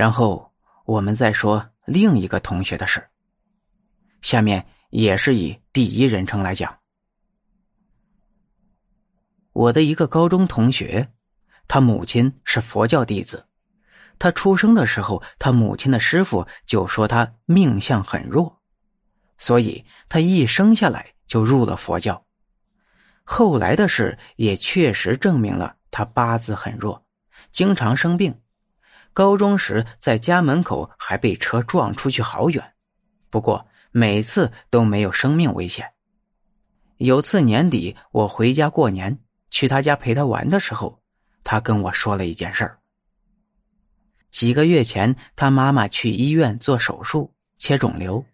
然后我们再说另一个同学的事。下面也是以第一人称来讲。我的一个高中同学，他母亲是佛教弟子。他出生的时候，他母亲的师傅就说他命相很弱，所以他一生下来就入了佛教。后来的事也确实证明了他八字很弱，经常生病。高中时在家门口还被车撞出去好远，不过每次都没有生命危险。有次年底我回家过年，去他家陪他玩的时候，他跟我说了一件事儿。几个月前，他妈妈去医院做手术切肿瘤。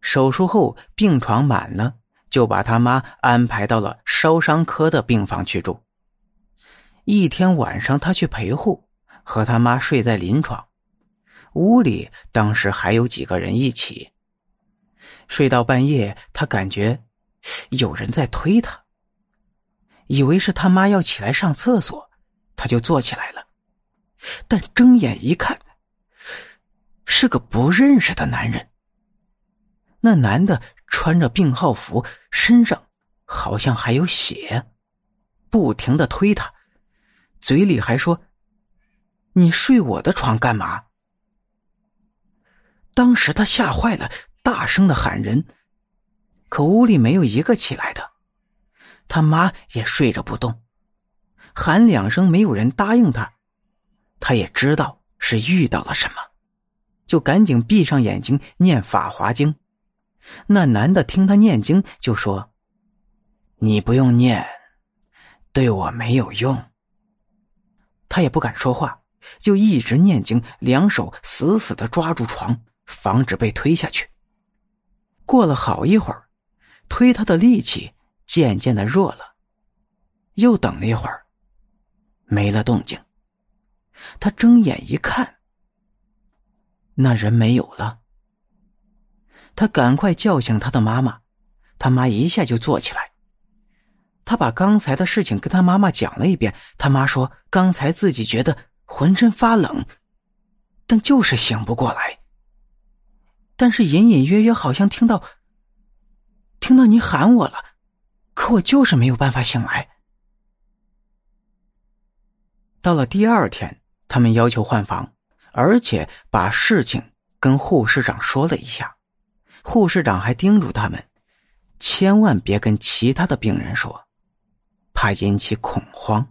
手术后病床满了，就把他妈安排到了烧伤科的病房去住。一天晚上，他去陪护，和他妈睡在临床，屋里当时还有几个人一起。睡到半夜，他感觉有人在推他，以为是他妈要起来上厕所，他就坐起来了。但睁眼一看，是个不认识的男人。那男的穿着病号服，身上好像还有血，不停的推他，嘴里还说：“你睡我的床干嘛？”当时他吓坏了，大声的喊人，可屋里没有一个起来的，他妈也睡着不动，喊两声没有人答应他。他也知道是遇到了什么，就赶紧闭上眼睛念《法华经》。那男的听他念经，就说：“你不用念，对我没有用。”他也不敢说话，就一直念经，两手死死的抓住床，防止被推下去。过了好一会儿，推他的力气渐渐的弱了，又等了一会儿，没了动静。他睁眼一看，那人没有了。他赶快叫醒他的妈妈，他妈一下就坐起来。他把刚才的事情跟他妈妈讲了一遍，他妈说刚才自己觉得浑身发冷，但就是醒不过来。但是隐隐约约好像听到，听到你喊我了，可我就是没有办法醒来。到了第二天。他们要求换房，而且把事情跟护士长说了一下。护士长还叮嘱他们，千万别跟其他的病人说，怕引起恐慌。